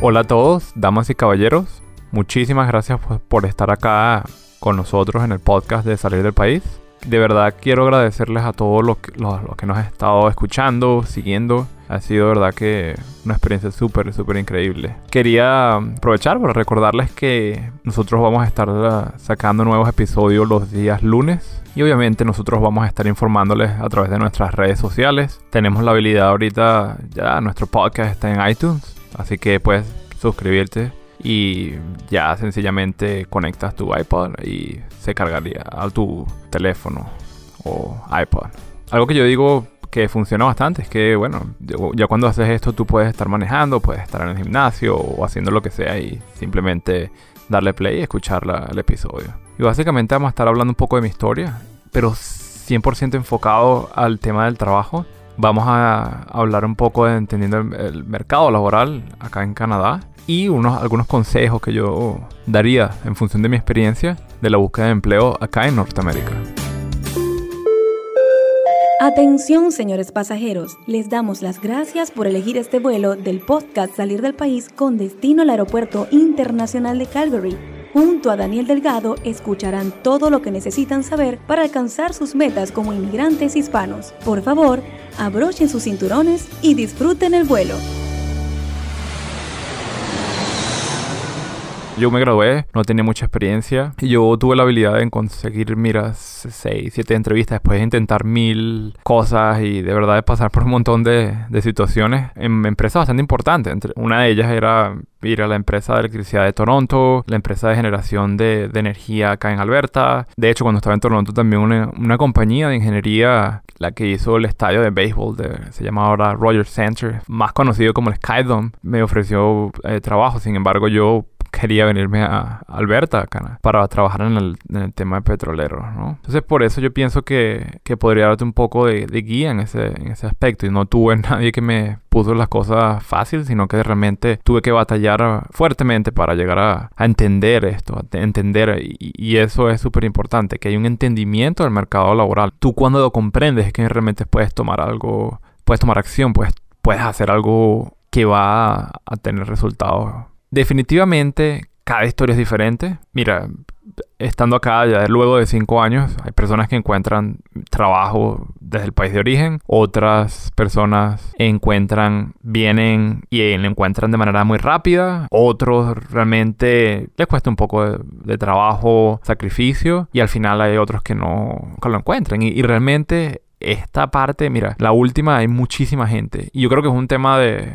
Hola a todos, damas y caballeros. Muchísimas gracias por- estar acá con nosotros en el podcast de Salir del País. De verdad quiero agradecerles a todos los que, nos han estado escuchando, siguiendo. Ha sido de verdad que una experiencia súper, súper increíble. Quería aprovechar para recordarles que nosotros vamos a estar uh, sacando nuevos episodios los días lunes. Y obviamente nosotros vamos a estar informándoles a través de nuestras redes sociales. Tenemos la habilidad ahorita, ya nuestro podcast está en iTunes. Así que puedes suscribirte y ya sencillamente conectas tu iPod y se cargaría a tu teléfono o iPod. Algo que yo digo que funciona bastante es que, bueno, ya cuando haces esto tú puedes estar manejando, puedes estar en el gimnasio o haciendo lo que sea y simplemente darle play y escuchar el episodio. Y básicamente vamos a estar hablando un poco de mi historia, pero 100% enfocado al tema del trabajo. Vamos a hablar un poco de entendiendo el, el mercado laboral acá en Canadá y unos, algunos consejos que yo daría en función de mi experiencia de la búsqueda de empleo acá en Norteamérica. Atención, señores pasajeros, les damos las gracias por elegir este vuelo del podcast Salir del País con destino al Aeropuerto Internacional de Calgary. Junto a Daniel Delgado escucharán todo lo que necesitan saber para alcanzar sus metas como inmigrantes hispanos. Por favor, abrochen sus cinturones y disfruten el vuelo. Yo me gradué, no tenía mucha experiencia y yo tuve la habilidad de conseguir, mira, 6, 7 entrevistas después de intentar mil cosas y de verdad de pasar por un montón de, de situaciones en empresas bastante importantes. Entre, una de ellas era ir a la empresa de electricidad de Toronto, la empresa de generación de, de energía acá en Alberta. De hecho, cuando estaba en Toronto también una, una compañía de ingeniería, la que hizo el estadio de béisbol, de- se llama ahora Rogers Center, más conocido como el Skydome, me ofreció eh, trabajo. Sin embargo, yo quería venirme a Alberta acá, para trabajar en el, en el tema de petrolero, ¿no? Entonces por eso yo pienso que, que podría darte un poco de, de guía en ese, en ese aspecto y no tuve nadie que me puso las cosas fácil, sino que realmente tuve que batallar fuertemente para llegar a, a entender esto, a te- entender y, y eso es súper importante, que hay un entendimiento del mercado laboral. Tú cuando lo comprendes es que realmente puedes tomar algo, puedes tomar acción, puedes, puedes hacer algo que va a, a tener resultados Definitivamente, cada historia es diferente. Mira, estando acá ya luego de cinco años, hay personas que encuentran trabajo desde el país de origen, otras personas encuentran, vienen y encuentran de manera muy rápida, otros realmente les cuesta un poco de, trabajo, sacrificio, y al final hay otros que no lo encuentran. Y, realmente esta parte, mira, la última hay muchísima gente. Y yo creo que es un tema de-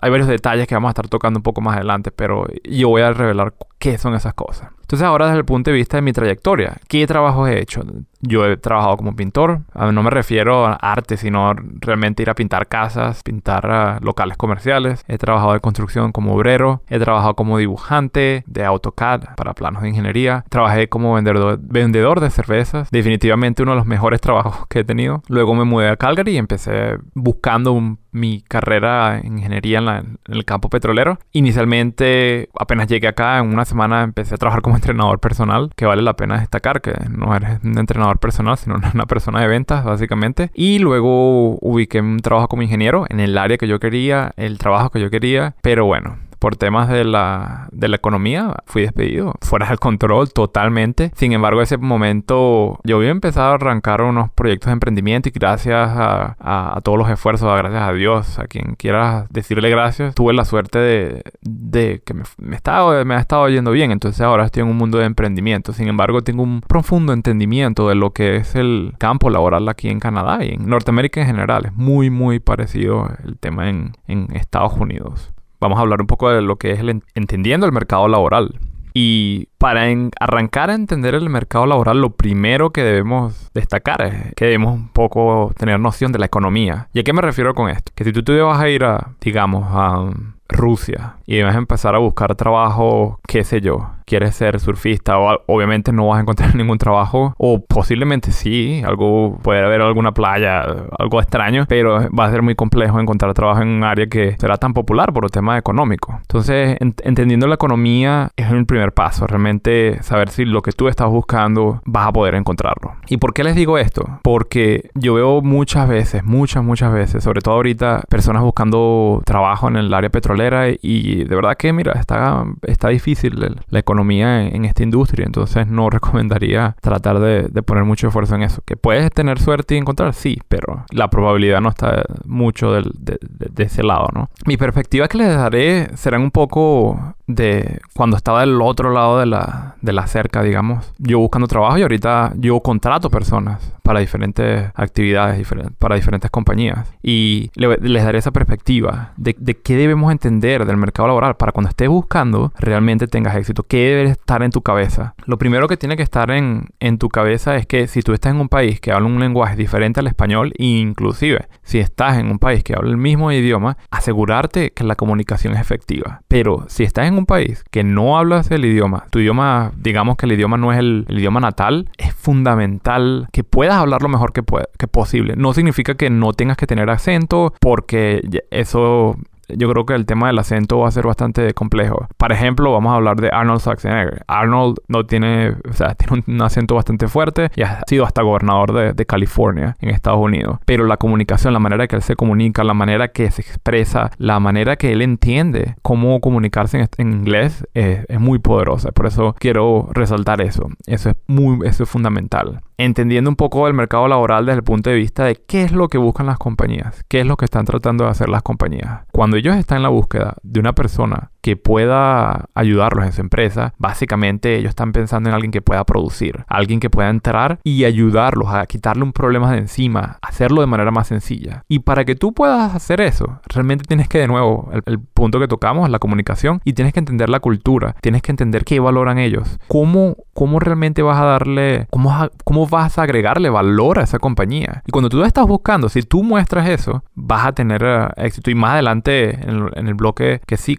Hay varios detalles que vamos a estar tocando un poco más adelante, pero yo voy a revelar qué son esas cosas. Entonces ahora desde el punto de vista de mi trayectoria, ¿qué trabajos he hecho? Yo he trabajado como pintor, Ah, no me refiero a arte, sino realmente ir a pintar casas, pintar ah, locales comerciales. He trabajado de construcción como obrero, he trabajado como dibujante de AutoCAD para planos de ingeniería, trabajé como vendedor, vendedor de cervezas, definitivamente uno de los mejores trabajos que he tenido. Luego me mudé a Calgary y empecé buscando un- mi carrera en ingeniería en, la- en el campo petrolero. Inicialmente, apenas llegué acá, en una semana empecé a trabajar como entrenador personal, que vale la pena destacar que no eres un entrenador personal, sino una persona de ventas, básicamente. Y luego ubiqué un trabajo como ingeniero en el área que yo quería, el trabajo que yo quería, pero bueno. Por temas de la, de la economía, fui despedido. Fuera del control totalmente. Sin embargo, ese momento yo había empezado a arrancar unos proyectos de emprendimiento y gracias a, a- todos los esfuerzos, gracias a Dios, a quien quiera decirle gracias, tuve la suerte de, de que me, me, estaba, me ha estado yendo bien. Entonces ahora estoy en un mundo de emprendimiento. Sin embargo, tengo un profundo entendimiento de lo que es el campo laboral aquí en Canadá y en Norteamérica en general. Es muy, muy parecido el tema en, en Estados Unidos. Vamos a hablar un poco de lo que es el en- entendiendo el mercado laboral. Y para arrancar a entender el mercado laboral, lo primero que debemos destacar es que debemos un poco tener noción de la economía. ¿Y a qué me refiero con esto? Que si tú te vas a ir a, digamos, a um, Rusia y a empezar a buscar trabajo, qué sé yo, quieres ser surfista o obviamente no vas a encontrar ningún trabajo o posiblemente sí, algo puede haber alguna playa, algo extraño, pero va a ser muy complejo encontrar trabajo en un área que será tan popular por el tema económico. Entonces, entendiendo la economía es el primer paso, realmente saber si lo que tú estás buscando vas a poder encontrarlo. ¿Y por qué les digo esto? Porque yo veo muchas veces, muchas, muchas veces, sobre todo ahorita, personas buscando trabajo en el área petrolera y de verdad que, mira, está, está difícil la economía en, esta industria, entonces no recomendaría tratar de, poner mucho esfuerzo en eso. Que puedes tener suerte y encontrar, sí, pero la probabilidad no está mucho de, de ese lado, ¿no? Mi perspectiva que les daré serán un poco de cuando estaba del otro lado de la, de la cerca, digamos. Yo buscando trabajo y ahorita yo contrato personas para diferentes actividades, para diferentes compañías. Y les daré esa perspectiva de, qué debemos entender del mercado laboral para cuando estés buscando realmente tengas éxito. ¿Qué debe estar en tu cabeza? Lo primero que tiene que estar en, en tu cabeza es que si tú estás en un país que habla un lenguaje diferente al español, inclusive si estás en un país que habla el mismo idioma, asegurarte que la comunicación es efectiva. Pero si estás en un país que no hablas el idioma, tu idioma, digamos que el idioma no es el, idioma natal, es fundamental que puedas hablar lo mejor que, que posible. No significa que no tengas que tener acento, porque eso yo creo que el tema del acento va a ser bastante complejo. Por ejemplo, vamos a hablar de Arnold Schwarzenegger. Arnold no tiene, o sea, tiene un acento bastante fuerte y ha sido hasta gobernador de, de California en Estados Unidos. Pero la comunicación, la manera que él se comunica, la manera que se expresa, la manera que él entiende cómo comunicarse en, inglés es, es, muy poderosa. Por eso quiero resaltar eso. Eso es muy, eso es fundamental entendiendo un poco el mercado laboral desde el punto de vista de qué es lo que buscan las compañías, qué es lo que están tratando de hacer las compañías. Cuando ellos están en la búsqueda de una persona que pueda ayudarlos en su empresa, básicamente ellos están pensando en alguien que pueda producir, alguien que pueda entrar y ayudarlos a quitarle un problema de encima, hacerlo de manera más sencilla. Y para que tú puedas hacer eso, realmente tienes que, de nuevo, el, punto que tocamos, la comunicación, y tienes que entender la cultura, tienes que entender qué valoran ellos, cómo, cómo realmente vas a darle, cómo, cómo vas a agregarle valor a esa compañía. Y cuando tú estás buscando, si tú muestras eso, vas a tener eh, éxito. Y más adelante en el, bloque que sí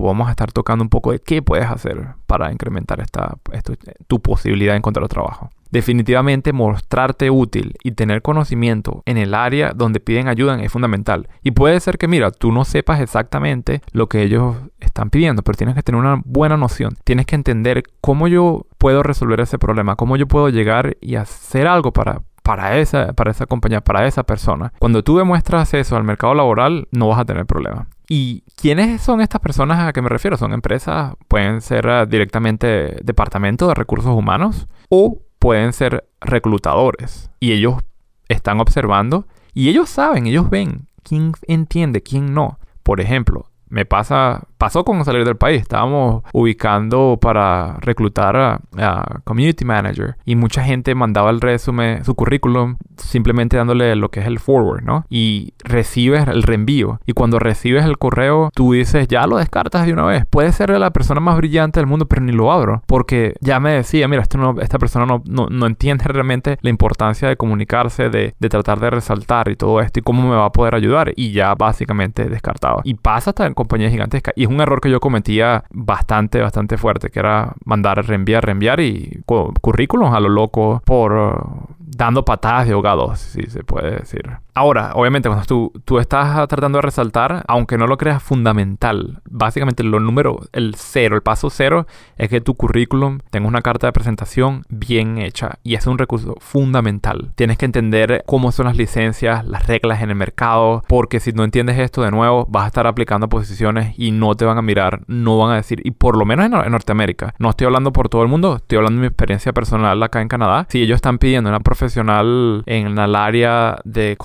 vamos a estar tocando un poco de qué puedes hacer para incrementar esta, tu posibilidad de encontrar trabajo. Definitivamente mostrarte útil y tener conocimiento en el área donde piden ayuda es fundamental. Y puede ser que, mira, tú no sepas exactamente lo que ellos están pidiendo, pero tienes que tener una buena noción. Tienes que entender cómo yo puedo resolver ese problema, cómo yo puedo llegar y hacer algo para, para esa, para esa compañía, para esa persona. Cuando tú demuestras eso al mercado laboral, no vas a tener problema. ¿Y quiénes son estas personas a que me refiero? Son empresas, pueden ser ah, directamente departamento de recursos humanos o pueden ser reclutadores y ellos están observando y ellos saben, ellos ven quién entiende, quién no. Por ejemplo, me pasa, pasó con salir del país. Estábamos ubicando para reclutar a, community manager y mucha gente mandaba el resumen, su currículum, simplemente dándole lo que es el forward, ¿no? Y recibes el reenvío. Y cuando recibes el correo, tú dices, ya lo descartas de una vez. Puede ser la persona más brillante del mundo, pero ni lo abro. Porque ya me decía, mira, esto esta persona no, no, entiende realmente la importancia de comunicarse, de, de, tratar de resaltar y todo esto y cómo me va a poder ayudar. Y ya básicamente descartado. Y pasa hasta en compañías gigantescas. Y es un error que yo cometía bastante, bastante fuerte, que era mandar, reenviar, reenviar y currículums a lo loco por dando patadas de ahogados, si se puede decir. Ahora, obviamente, cuando tú, tú estás tratando de resaltar, aunque no lo creas fundamental, básicamente lo número, el cero, el paso cero, es que tu currículum tenga una carta de presentación bien hecha. Y es un recurso fundamental. Tienes que entender cómo son las licencias, las reglas en el mercado, porque si no entiendes esto de nuevo, vas a estar aplicando posiciones y no te van a mirar, no van a decir, y por lo menos en, en Norteamérica, no estoy hablando por todo el mundo, estoy hablando de mi experiencia personal acá en Canadá. Si ellos están pidiendo una profesional en el área de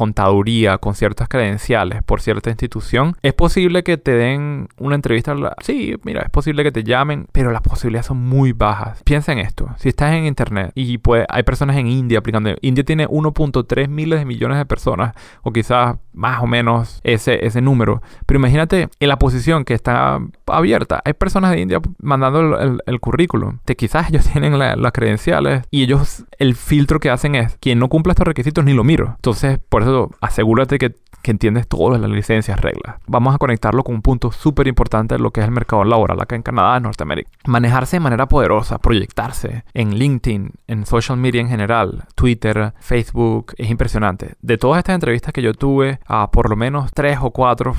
con ciertas credenciales por cierta institución, es posible que te den una entrevista. Sí, mira, es posible que te llamen, pero las posibilidades son muy bajas. Piensa en esto. Si estás en internet y pues hay personas en India aplicando. India tiene 1.3 miles de millones de personas, o quizás más o menos ese, ese número. Pero imagínate en la posición que está abierta. Hay personas de India mandando el, currículum. Que quizás ellos tienen las credenciales y ellos, el filtro que hacen es quien no cumpla estos requisitos ni lo miro. Entonces, por eso asegúrate que que entiendes todas las licencias, reglas. Vamos a conectarlo con un punto súper importante de lo que es el mercado laboral acá en Canadá, en Norteamérica. Manejarse de manera poderosa, proyectarse en LinkedIn, en social media en general, Twitter, Facebook, es impresionante. De todas estas entrevistas que yo tuve, a por lo menos tres o cuatro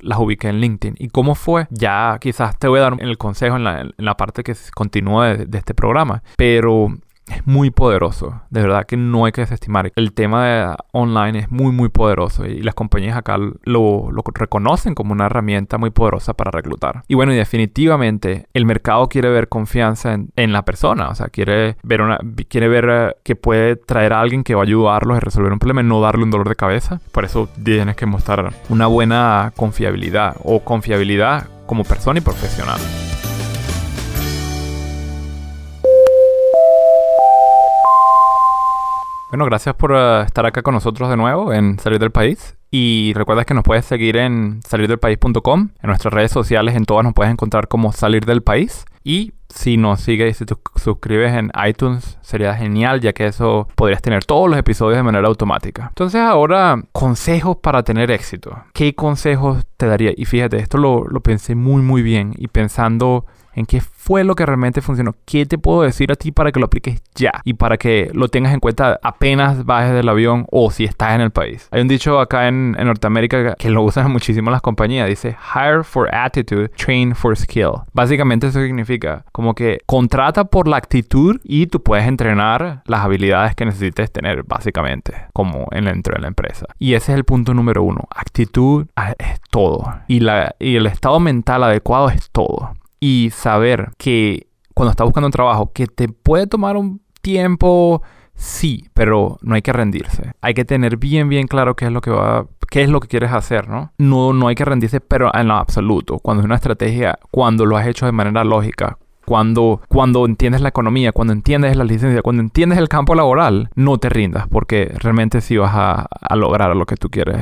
las ubiqué en LinkedIn. ¿Y cómo fue? Ya quizás te voy a dar el consejo en la, en la parte que continúa de, de este programa. Pero es muy poderoso. De verdad que no hay que desestimar. El tema de online es muy, muy poderoso y las compañías acá lo, reconocen como una herramienta muy poderosa para reclutar. Y bueno, y definitivamente el mercado quiere ver confianza en, la persona. O sea, quiere ver, una, quiere ver eh, que puede traer a alguien que va a ayudarlos a resolver un problema, no darle un dolor de cabeza. Por eso tienes que mostrar una buena confiabilidad o confiabilidad como persona y profesional. Bueno, gracias por eh, estar acá con nosotros de nuevo en Salir del País. Y recuerda que nos puedes seguir en salirdelpaís.com. En nuestras redes sociales, en todas nos puedes encontrar como Salir del País. Y si nos sigues y si te suscribes en iTunes, sería genial, ya que eso podrías tener todos los episodios de manera automática. Entonces, ahora, consejos para tener éxito. ¿Qué consejos te daría? Y fíjate, esto lo, lo pensé muy, muy bien. Y pensando en qué fue lo que realmente funcionó, qué te puedo decir a ti para que lo apliques ya y para que lo tengas en cuenta apenas bajes del avión o si estás en el país. Hay un dicho acá en, Norteamérica que lo usan muchísimo las compañías, dice hire for attitude, train for skill. Básicamente eso significa como que contrata por la actitud y tú puedes entrenar las habilidades que necesites tener básicamente como en dentro de la empresa. Y ese es el punto número uno. Actitud es todo y, la, y el estado mental adecuado es todo y saber que cuando estás buscando un trabajo que te puede tomar un tiempo, sí, pero no hay que rendirse. Hay que tener bien, bien claro qué es lo que va, qué es lo que quieres hacer, ¿no? No, no hay que rendirse, pero en lo absoluto. Cuando es una estrategia, cuando lo has hecho de manera lógica, cuando, cuando entiendes la economía, cuando entiendes la licencia, cuando entiendes el campo laboral, no te rindas, porque realmente sí vas a, a lograr lo que tú quieres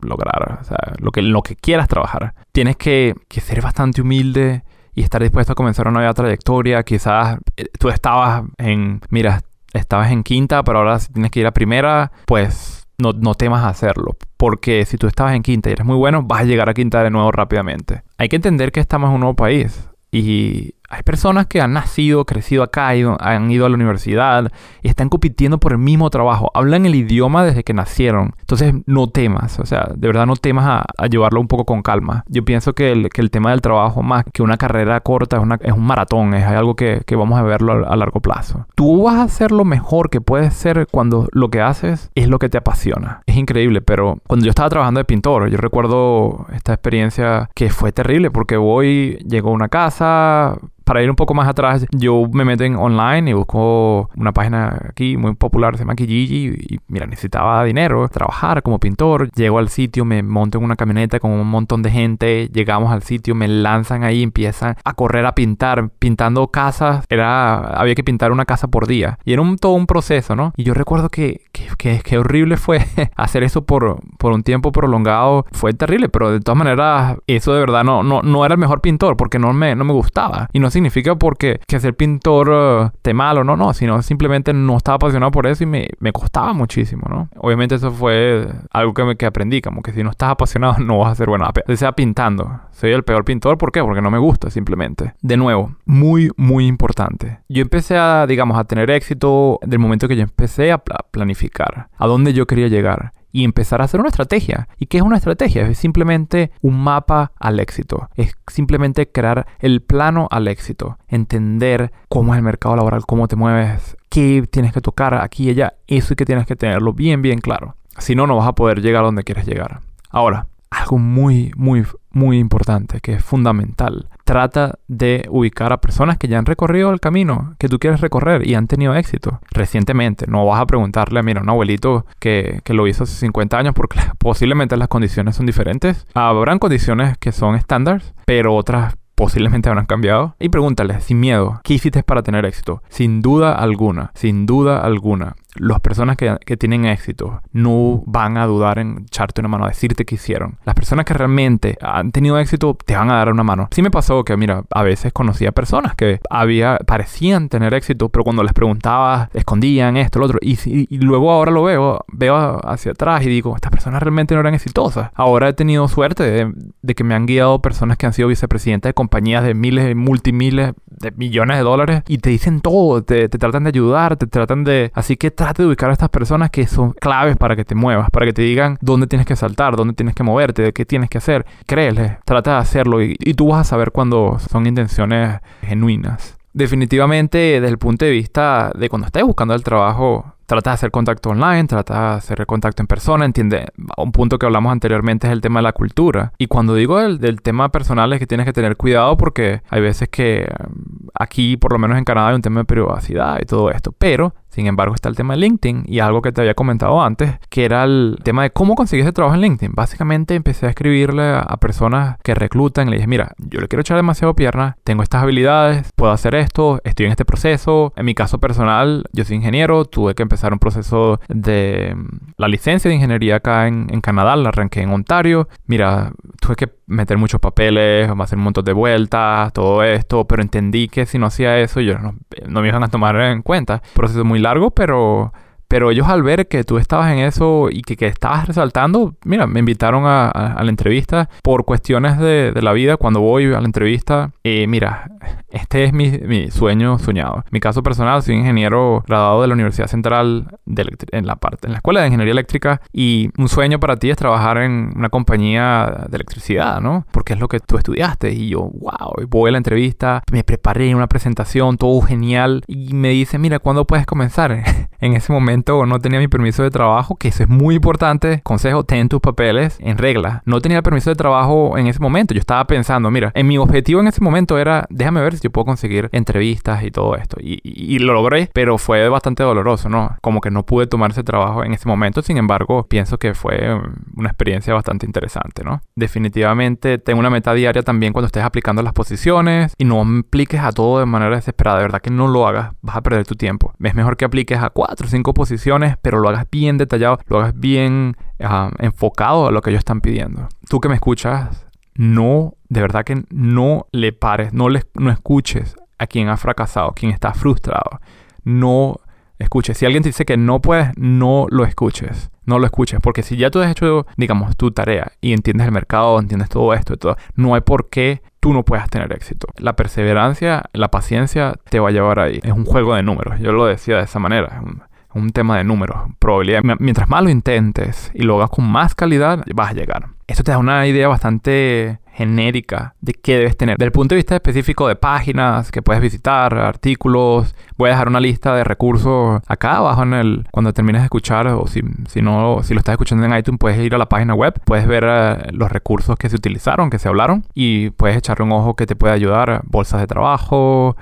lograr, o sea, lo que, lo que quieras trabajar. Tienes que, que ser bastante humilde y estar dispuesto a comenzar una nueva trayectoria. Quizás eh, tú estabas en, mira, estabas en quinta, pero ahora si tienes que ir a primera, pues no, no temas hacerlo. Porque si tú estabas en quinta y eres muy bueno, vas a llegar a quinta de nuevo rápidamente. Hay que entender que estamos en un nuevo país. Y hay personas que han nacido, crecido acá, han ido a la universidad y están compitiendo por el mismo trabajo. Hablan el idioma desde que nacieron. Entonces no temas, o sea, de verdad no temas a, llevarlo un poco con calma. Yo pienso que el, que el, tema del trabajo, más que una carrera corta, es, una, es un maratón, es algo que, que vamos a verlo a, largo plazo. Tú vas a hacer lo mejor que puedes ser cuando lo que haces es lo que te apasiona. Es increíble, pero cuando yo estaba trabajando de pintor, yo recuerdo esta experiencia que fue terrible porque voy, llego a una casa, para ir un poco más atrás, yo me meto en online y busco una página aquí muy popular, se llama Kijiji, y mira, necesitaba dinero, trabajar como pintor. Llego al sitio, me monto en una camioneta con un montón de gente, llegamos al sitio, me lanzan ahí, empiezan a correr a pintar, pintando casas. Era, había que pintar una casa por día. Y era un, todo un proceso, ¿no? Y yo recuerdo que, que, que, horrible fue hacer eso por, por un tiempo prolongado. Fue terrible, pero de todas maneras, eso de verdad no, no, no era el mejor pintor porque no me, no me gustaba. Y no significa porque que ser pintor uh, te malo, no, no, sino simplemente no estaba apasionado por eso y me, me costaba muchísimo, ¿no? Obviamente eso fue algo que, me, que aprendí, como que si no estás apasionado no vas a ser bueno. sea pintando. Soy el peor pintor, ¿por qué? Porque no me gusta simplemente. De nuevo, muy, muy importante. Yo empecé a, digamos, a tener éxito del momento que yo empecé a planificar a dónde yo quería llegar y empezar a hacer una estrategia. ¿Y qué es una estrategia? Es simplemente un mapa al éxito. Es simplemente crear el plano al éxito. Entender cómo es el mercado laboral, cómo te mueves, qué tienes que tocar aquí y allá. Eso es que tienes que tenerlo bien, bien claro. Si no, no vas a poder llegar a donde quieres llegar. Ahora, algo muy, muy, muy importante, que es fundamental. Trata de ubicar a personas que ya han recorrido el camino que tú quieres recorrer y han tenido éxito recientemente. No vas a preguntarle, mira, un abuelito que, que lo hizo hace 50 años porque posiblemente las condiciones son diferentes. Habrán condiciones que son estándares, pero otras posiblemente habrán cambiado. Y pregúntale, sin miedo, ¿qué hiciste para tener éxito? Sin duda alguna, sin duda alguna las personas que, que tienen éxito no van a dudar en echarte una mano, a decirte que hicieron. Las personas que realmente han tenido éxito te van a dar una mano. Sí me pasó que, mira, a veces conocía personas que había, parecían tener éxito, pero cuando les preguntaba, escondían esto, lo otro. Y, y, luego ahora lo veo, veo hacia atrás y digo, estas personas realmente no eran exitosas. Ahora he tenido suerte de, de que me han guiado personas que han sido vicepresidentes de compañías de miles, multimiles de millones de dólares y te dicen todo, te, te, tratan de ayudar, te tratan de... Así que trate de ubicar a estas personas que son claves para que te muevas, para que te digan dónde tienes que saltar, dónde tienes que moverte, qué tienes que hacer. Créele, trata de hacerlo y, y tú vas a saber cuando son intenciones genuinas. Definitivamente, desde el punto de vista de cuando estés buscando el trabajo, trata de hacer contacto online, trata de hacer contacto en persona, entiende. Un punto que hablamos anteriormente es el tema de la cultura. Y cuando digo el, del tema personal es que tienes que tener cuidado porque hay veces que mm, aquí, por lo menos en Canadá, hay un tema de privacidad y todo esto. Pero sin embargo, está el tema de LinkedIn y algo que te había comentado antes, que era el tema de cómo conseguiste trabajo en LinkedIn. Básicamente empecé a escribirle a, personas que reclutan y le dije, mira, yo le quiero echar demasiado pierna, tengo estas habilidades, puedo hacer esto, estoy en este proceso. En mi caso personal, yo soy ingeniero, tuve que empezar un proceso de mm, la licencia de ingeniería acá en, Canadá, la arranqué en Ontario. Mira, tuve que meter muchos papeles, hacer un de vueltas, todo esto, pero entendí que si no hacía eso, yo no, no me iban a tomar en cuenta. Proceso muy largo, pero pero ellos al ver que tú estabas en eso y que, que estabas resaltando, mira, me invitaron a, la entrevista por cuestiones de, de, la vida. Cuando voy a la entrevista, eh, mira, este es mi, mi, sueño soñado. Mi caso personal, soy ingeniero graduado de la Universidad Central de en la parte, en la Escuela de Ingeniería Eléctrica y un sueño para ti es trabajar en una compañía de electricidad, ¿no? Porque es lo que tú estudiaste y yo, wow, voy a la entrevista, me preparé una presentación, todo genial y me dice, mira, ¿cuándo puedes comenzar? en ese momento no tenía mi permiso de trabajo, que eso es muy importante. Consejo, ten tus papeles en regla. No tenía el permiso de trabajo en ese momento. Yo estaba pensando, mira, en mi objetivo en ese momento era, déjame ver si yo puedo conseguir entrevistas y todo esto. Y, lo logré, pero fue bastante doloroso, ¿no? Como que no pude tomar ese trabajo en ese momento. Sin embargo, pienso que fue una experiencia bastante interesante, ¿no? Definitivamente tengo una meta diaria también cuando estés aplicando las posiciones y no apliques a todo de manera desesperada. De verdad que no lo hagas. Vas a perder tu tiempo. Es mejor que apliques a cuatro o cinco posiciones pero lo hagas bien detallado, lo hagas bien enfocado a lo que ellos están pidiendo. Tú que me escuchas, no, de verdad que no le pares, no, le, no escuches a quien ha fracasado, quien está frustrado. No escuches. Si alguien te dice que no puedes, no lo escuches. No lo escuches. Porque si ya tú has hecho, digamos, tu tarea y entiendes el mercado, entiendes todo esto no hay por qué tú no puedas tener éxito. La perseverancia, la paciencia te va a llevar ahí. Es un juego de números. Yo lo decía de esa manera un tema de números, probabilidad. Mientras más lo intentes y lo hagas con más calidad, vas a llegar. Esto te da una idea bastante genérica de qué debes tener. Del punto de vista específico de páginas que puedes visitar, artículos, voy a dejar una lista de recursos acá abajo en el cuando termines de escuchar o si, si no si lo estás escuchando en iTunes puedes ir a la página web, puedes ver eh, los recursos que se utilizaron, que se hablaron y puedes echarle un ojo que te puede ayudar, bolsas de trabajo.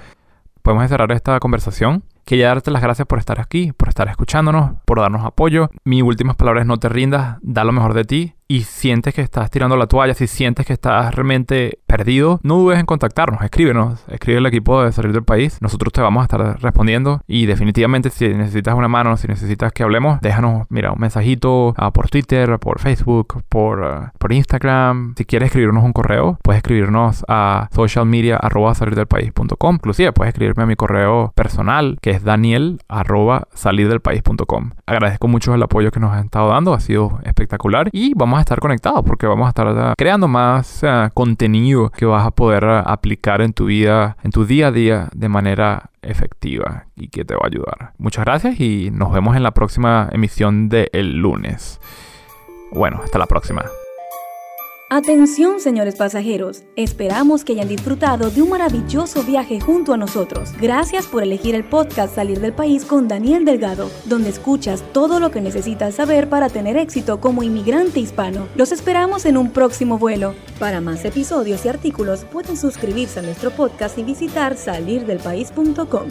Podemos cerrar esta conversación Quería darte las gracias por estar aquí, por estar escuchándonos, por darnos apoyo. Mi últimas palabras no te rindas, da lo mejor de ti y sientes que estás tirando la toalla, si sientes que estás realmente perdido, no dudes en contactarnos, escríbenos, escribe el equipo de salir del país, nosotros te vamos a estar respondiendo y definitivamente si necesitas una mano, si necesitas que hablemos, déjanos, mira, un mensajito uh, por Twitter, por Facebook, por, uh, por Instagram, si quieres escribirnos un correo, puedes escribirnos a socialmedia inclusive puedes escribirme a mi correo personal que es daniel. Agradezco mucho el apoyo que nos han estado dando, ha sido espectacular y vamos a estar conectados porque vamos a estar uh, creando más uh, contenido que vas a poder uh, aplicar en tu vida, en tu día a día de manera efectiva y que te va a ayudar. Muchas gracias y nos vemos en la próxima emisión de el lunes. Bueno, hasta la próxima. Atención, señores pasajeros. Esperamos que hayan disfrutado de un maravilloso viaje junto a nosotros. Gracias por elegir el podcast Salir del País con Daniel Delgado, donde escuchas todo lo que necesitas saber para tener éxito como inmigrante hispano. Los esperamos en un próximo vuelo. Para más episodios y artículos pueden suscribirse a nuestro podcast y visitar salirdelpaís.com.